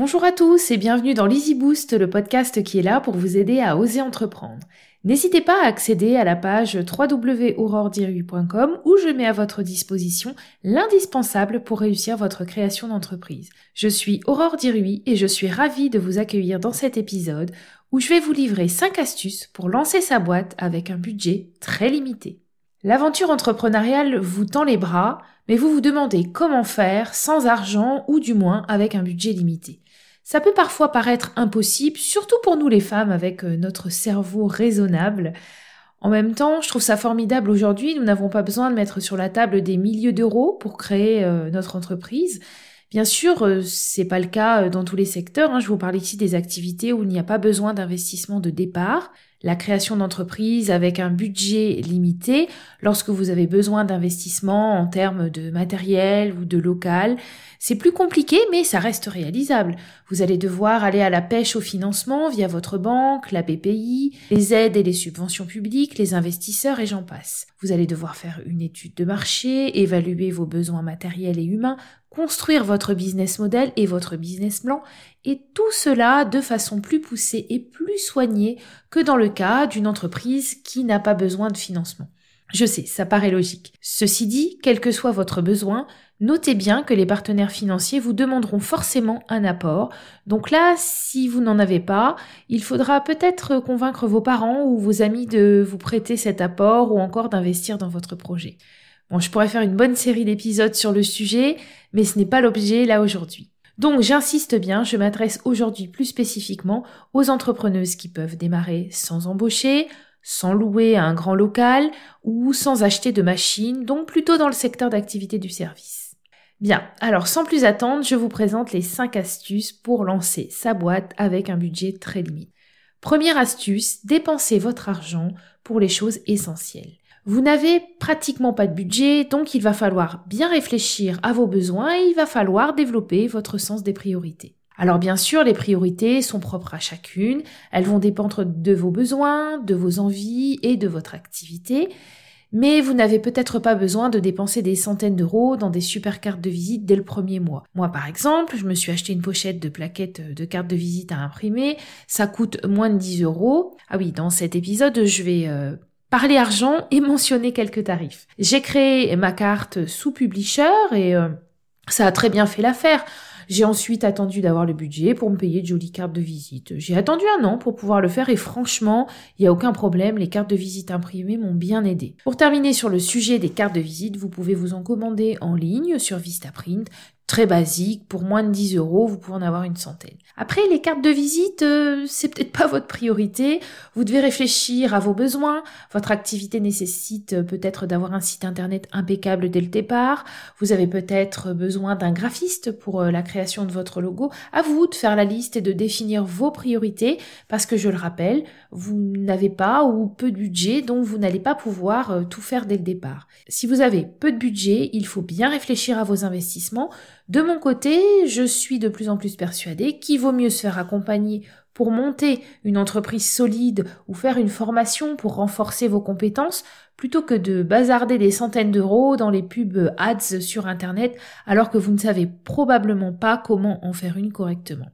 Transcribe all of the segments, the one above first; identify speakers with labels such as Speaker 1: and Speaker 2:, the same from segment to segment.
Speaker 1: Bonjour à tous et bienvenue dans l'Easy Boost, le podcast qui est là pour vous aider à oser entreprendre. N'hésitez pas à accéder à la page www.auroredirui.com où je mets à votre disposition l'indispensable pour réussir votre création d'entreprise. Je suis Aurore Dirui et je suis ravie de vous accueillir dans cet épisode où je vais vous livrer 5 astuces pour lancer sa boîte avec un budget très limité. L'aventure entrepreneuriale vous tend les bras, mais vous vous demandez comment faire sans argent ou du moins avec un budget limité. Ça peut parfois paraître impossible, surtout pour nous les femmes avec euh, notre cerveau raisonnable. En même temps, je trouve ça formidable aujourd'hui, nous n'avons pas besoin de mettre sur la table des milliers d'euros pour créer euh, notre entreprise. Bien sûr, euh, c'est pas le cas dans tous les secteurs. Hein. Je vous parle ici des activités où il n'y a pas besoin d'investissement de départ la création d'entreprise avec un budget limité, lorsque vous avez besoin d'investissement en termes de matériel ou de local, c'est plus compliqué mais ça reste réalisable. Vous allez devoir aller à la pêche au financement via votre banque, la BPI, les aides et les subventions publiques, les investisseurs et j'en passe. Vous allez devoir faire une étude de marché, évaluer vos besoins matériels et humains, construire votre business model et votre business plan, et tout cela de façon plus poussée et plus soignée que dans le cas d'une entreprise qui n'a pas besoin de financement. Je sais, ça paraît logique. Ceci dit, quel que soit votre besoin, notez bien que les partenaires financiers vous demanderont forcément un apport. Donc là, si vous n'en avez pas, il faudra peut-être convaincre vos parents ou vos amis de vous prêter cet apport ou encore d'investir dans votre projet. Bon, je pourrais faire une bonne série d'épisodes sur le sujet, mais ce n'est pas l'objet là aujourd'hui. Donc j'insiste bien, je m'adresse aujourd'hui plus spécifiquement aux entrepreneuses qui peuvent démarrer sans embaucher, sans louer un grand local ou sans acheter de machines, donc plutôt dans le secteur d'activité du service. Bien, alors sans plus attendre, je vous présente les 5 astuces pour lancer sa boîte avec un budget très limité. Première astuce, dépensez votre argent pour les choses essentielles. Vous n'avez pratiquement pas de budget, donc il va falloir bien réfléchir à vos besoins et il va falloir développer votre sens des priorités. Alors bien sûr, les priorités sont propres à chacune, elles vont dépendre de vos besoins, de vos envies et de votre activité, mais vous n'avez peut-être pas besoin de dépenser des centaines d'euros dans des super cartes de visite dès le premier mois. Moi par exemple, je me suis acheté une pochette de plaquettes de cartes de visite à imprimer, ça coûte moins de 10 euros. Ah oui, dans cet épisode, je vais euh, parler argent et mentionner quelques tarifs. J'ai créé ma carte sous publisher et euh, ça a très bien fait l'affaire. J'ai ensuite attendu d'avoir le budget pour me payer de jolies cartes de visite. J'ai attendu un an pour pouvoir le faire et franchement, il n'y a aucun problème, les cartes de visite imprimées m'ont bien aidé. Pour terminer sur le sujet des cartes de visite, vous pouvez vous en commander en ligne sur Vistaprint très basique. Pour moins de 10 euros, vous pouvez en avoir une centaine. Après, les cartes de visite, euh, c'est peut-être pas votre priorité. Vous devez réfléchir à vos besoins. Votre activité nécessite euh, peut-être d'avoir un site internet impeccable dès le départ. Vous avez peut-être besoin d'un graphiste pour euh, la création de votre logo. À vous de faire la liste et de définir vos priorités parce que je le rappelle, vous n'avez pas ou peu de budget, donc vous n'allez pas pouvoir tout faire dès le départ. Si vous avez peu de budget, il faut bien réfléchir à vos investissements de mon côté, je suis de plus en plus persuadée qu'il vaut mieux se faire accompagner pour monter une entreprise solide ou faire une formation pour renforcer vos compétences plutôt que de bazarder des centaines d'euros dans les pubs ads sur Internet alors que vous ne savez probablement pas comment en faire une correctement.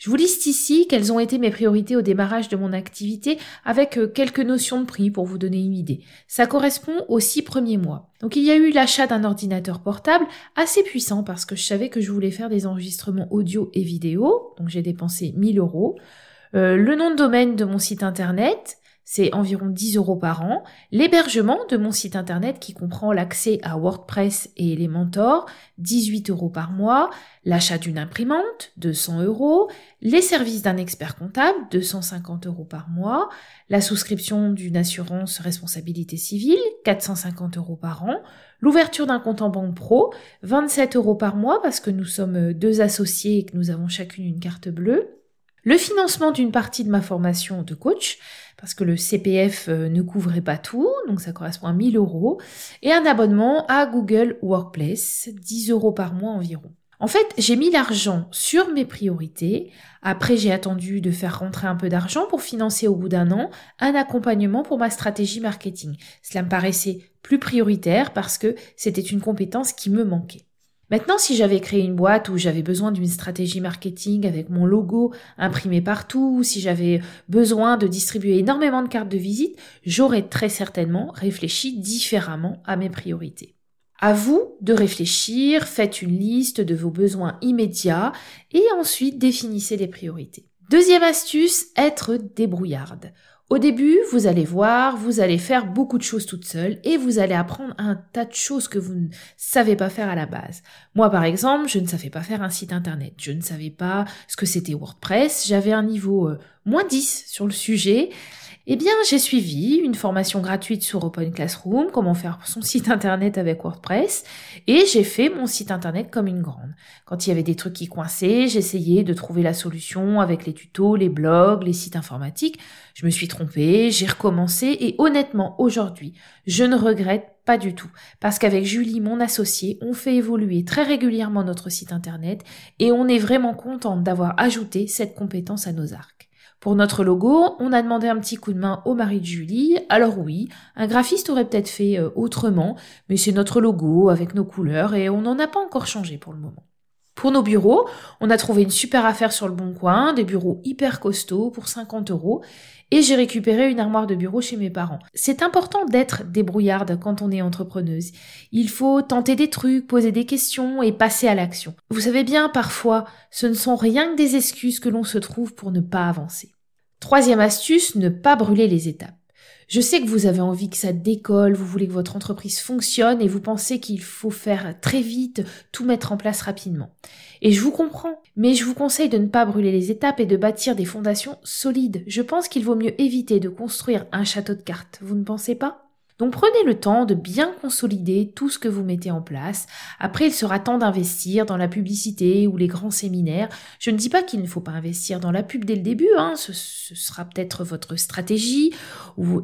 Speaker 1: Je vous liste ici quelles ont été mes priorités au démarrage de mon activité avec euh, quelques notions de prix pour vous donner une idée. Ça correspond aux six premiers mois. Donc il y a eu l'achat d'un ordinateur portable assez puissant parce que je savais que je voulais faire des enregistrements audio et vidéo. Donc j'ai dépensé 1000 euros. Euh, le nom de domaine de mon site internet, c'est environ 10 euros par an. L'hébergement de mon site internet qui comprend l'accès à WordPress et Elementor, 18 euros par mois. L'achat d'une imprimante, 200 euros. Les services d'un expert comptable, 250 euros par mois. La souscription d'une assurance responsabilité civile, 450 euros par an. L'ouverture d'un compte en banque pro, 27 euros par mois parce que nous sommes deux associés et que nous avons chacune une carte bleue. Le financement d'une partie de ma formation de coach, parce que le CPF euh, ne couvrait pas tout, donc ça correspond à 1000 euros, et un abonnement à Google Workplace, 10 euros par mois environ. En fait, j'ai mis l'argent sur mes priorités. Après, j'ai attendu de faire rentrer un peu d'argent pour financer au bout d'un an un accompagnement pour ma stratégie marketing. Cela me paraissait plus prioritaire parce que c'était une compétence qui me manquait. Maintenant, si j'avais créé une boîte où j'avais besoin d'une stratégie marketing avec mon logo imprimé partout, ou si j'avais besoin de distribuer énormément de cartes de visite, j'aurais très certainement réfléchi différemment à mes priorités. À vous de réfléchir, faites une liste de vos besoins immédiats et ensuite définissez les priorités. Deuxième astuce, être débrouillarde. Au début, vous allez voir, vous allez faire beaucoup de choses toute seule et vous allez apprendre un tas de choses que vous ne savez pas faire à la base. Moi, par exemple, je ne savais pas faire un site internet. Je ne savais pas ce que c'était WordPress. J'avais un niveau euh, moins 10 sur le sujet. Eh bien, j'ai suivi une formation gratuite sur Open Classroom, comment faire son site internet avec WordPress, et j'ai fait mon site internet comme une grande. Quand il y avait des trucs qui coinçaient, j'essayais de trouver la solution avec les tutos, les blogs, les sites informatiques. Je me suis trompée, j'ai recommencé, et honnêtement, aujourd'hui, je ne regrette pas du tout, parce qu'avec Julie, mon associée, on fait évoluer très régulièrement notre site internet, et on est vraiment contente d'avoir ajouté cette compétence à nos arcs. Pour notre logo, on a demandé un petit coup de main au mari de Julie. Alors oui, un graphiste aurait peut-être fait euh, autrement, mais c'est notre logo avec nos couleurs et on n'en a pas encore changé pour le moment. Pour nos bureaux, on a trouvé une super affaire sur le bon coin, des bureaux hyper costauds pour 50 euros, et j'ai récupéré une armoire de bureau chez mes parents. C'est important d'être débrouillarde quand on est entrepreneuse. Il faut tenter des trucs, poser des questions et passer à l'action. Vous savez bien, parfois, ce ne sont rien que des excuses que l'on se trouve pour ne pas avancer. Troisième astuce, ne pas brûler les étapes. Je sais que vous avez envie que ça décolle, vous voulez que votre entreprise fonctionne et vous pensez qu'il faut faire très vite, tout mettre en place rapidement. Et je vous comprends, mais je vous conseille de ne pas brûler les étapes et de bâtir des fondations solides. Je pense qu'il vaut mieux éviter de construire un château de cartes, vous ne pensez pas? Donc prenez le temps de bien consolider tout ce que vous mettez en place. Après, il sera temps d'investir dans la publicité ou les grands séminaires. Je ne dis pas qu'il ne faut pas investir dans la pub dès le début, hein. ce, sera peut-être votre stratégie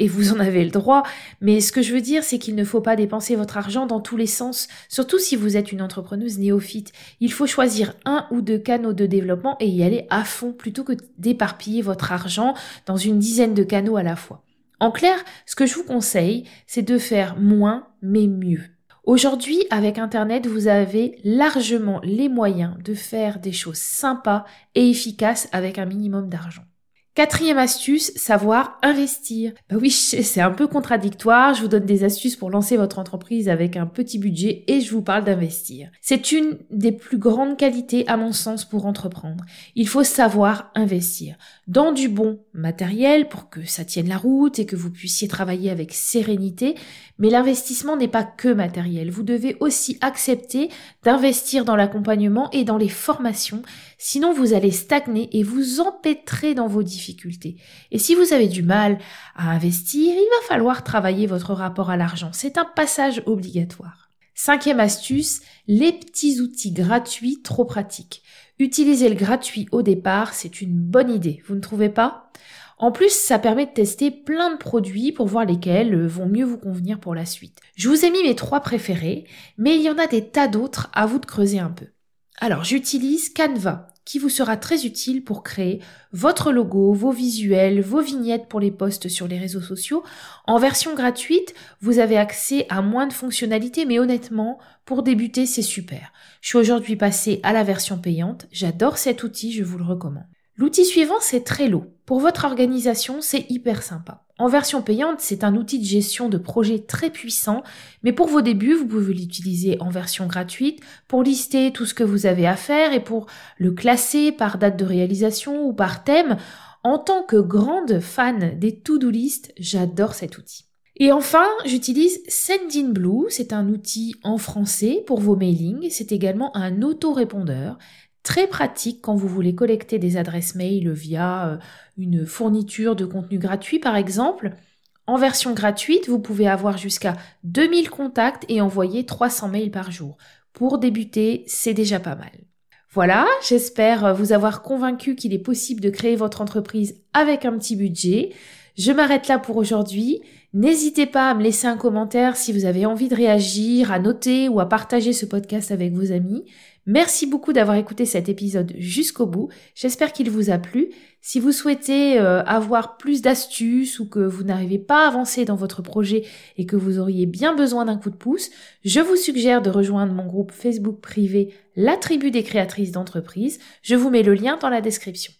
Speaker 1: et vous en avez le droit. Mais ce que je veux dire, c'est qu'il ne faut pas dépenser votre argent dans tous les sens, surtout si vous êtes une entrepreneuse néophyte. Il faut choisir un ou deux canaux de développement et y aller à fond plutôt que d'éparpiller votre argent dans une dizaine de canaux à la fois. En clair, ce que je vous conseille, c'est de faire moins mais mieux. Aujourd'hui, avec Internet, vous avez largement les moyens de faire des choses sympas et efficaces avec un minimum d'argent. Quatrième astuce, savoir investir. Bah oui, c'est un peu contradictoire. Je vous donne des astuces pour lancer votre entreprise avec un petit budget et je vous parle d'investir. C'est une des plus grandes qualités à mon sens pour entreprendre. Il faut savoir investir dans du bon matériel pour que ça tienne la route et que vous puissiez travailler avec sérénité. Mais l'investissement n'est pas que matériel. Vous devez aussi accepter d'investir dans l'accompagnement et dans les formations. Sinon, vous allez stagner et vous empêtrer dans vos difficultés. Et si vous avez du mal à investir, il va falloir travailler votre rapport à l'argent. C'est un passage obligatoire. Cinquième astuce, les petits outils gratuits trop pratiques. Utiliser le gratuit au départ, c'est une bonne idée, vous ne trouvez pas? En plus, ça permet de tester plein de produits pour voir lesquels euh, vont mieux vous convenir pour la suite. Je vous ai mis mes trois préférés, mais il y en a des tas d'autres à vous de creuser un peu. Alors, j'utilise Canva, qui vous sera très utile pour créer votre logo, vos visuels, vos vignettes pour les posts sur les réseaux sociaux. En version gratuite, vous avez accès à moins de fonctionnalités, mais honnêtement, pour débuter, c'est super. Je suis aujourd'hui passée à la version payante. J'adore cet outil, je vous le recommande. L'outil suivant, c'est Trello. Pour votre organisation, c'est hyper sympa. En version payante, c'est un outil de gestion de projet très puissant, mais pour vos débuts, vous pouvez l'utiliser en version gratuite pour lister tout ce que vous avez à faire et pour le classer par date de réalisation ou par thème. En tant que grande fan des to-do list, j'adore cet outil. Et enfin, j'utilise Sendinblue, c'est un outil en français pour vos mailings, c'est également un autorépondeur très pratique quand vous voulez collecter des adresses mail via euh, une fourniture de contenu gratuit par exemple. En version gratuite, vous pouvez avoir jusqu'à 2000 contacts et envoyer 300 mails par jour. Pour débuter, c'est déjà pas mal. Voilà, j'espère vous avoir convaincu qu'il est possible de créer votre entreprise avec un petit budget. Je m'arrête là pour aujourd'hui. N'hésitez pas à me laisser un commentaire si vous avez envie de réagir, à noter ou à partager ce podcast avec vos amis. Merci beaucoup d'avoir écouté cet épisode jusqu'au bout. J'espère qu'il vous a plu. Si vous souhaitez euh, avoir plus d'astuces ou que vous n'arrivez pas à avancer dans votre projet et que vous auriez bien besoin d'un coup de pouce, je vous suggère de rejoindre mon groupe Facebook privé La Tribu des créatrices d'entreprise. Je vous mets le lien dans la description.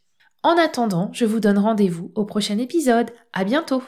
Speaker 1: En attendant, je vous donne rendez-vous au prochain épisode. À bientôt!